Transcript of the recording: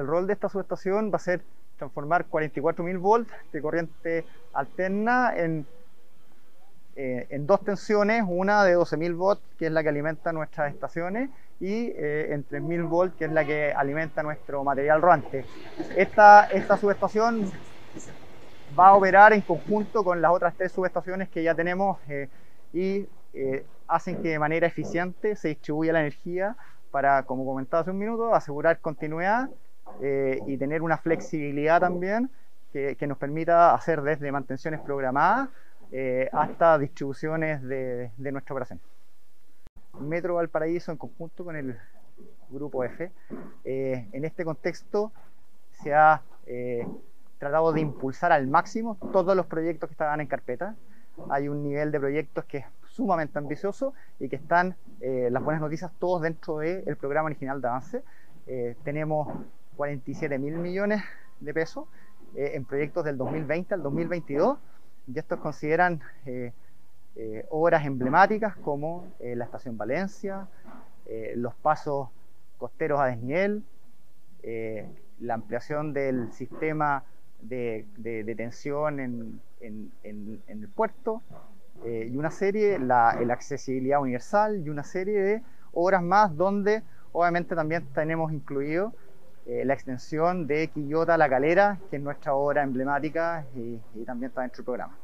el rol de esta subestación va a ser transformar 44.000 volts de corriente alterna en, eh, en dos tensiones, una de 12.000 volts, que es la que alimenta nuestras estaciones, y eh, en 3.000 volts, que es la que alimenta nuestro material rodante. Esta, esta subestación va a operar en conjunto con las otras tres subestaciones que ya tenemos eh, y eh, hacen que de manera eficiente se distribuya la energía para, como comentaba hace un minuto, asegurar continuidad eh, y tener una flexibilidad también que, que, nos permita hacer desde mantenciones programadas hasta distribuciones de, de nuestra operación. Metro Valparaíso en conjunto con el Grupo F. en este contexto se ha tratado de impulsar al máximo todos los proyectos que estaban en carpeta. Hay un nivel de proyectos que es sumamente ambicioso y que están, eh, las buenas noticias, todos dentro del programa original de avance. Eh, tenemos 47 mil millones de pesos eh, en proyectos del 2020 al 2022 y estos consideran obras emblemáticas como la Estación Valencia, los pasos costeros a desnivel, la ampliación del sistema de, de detención en, el puerto eh, y una serie, la, accesibilidad universal y una serie de obras más donde obviamente también tenemos incluido eh, la extensión de Quillota La Calera, que es nuestra obra emblemática y, y también está dentro del programa.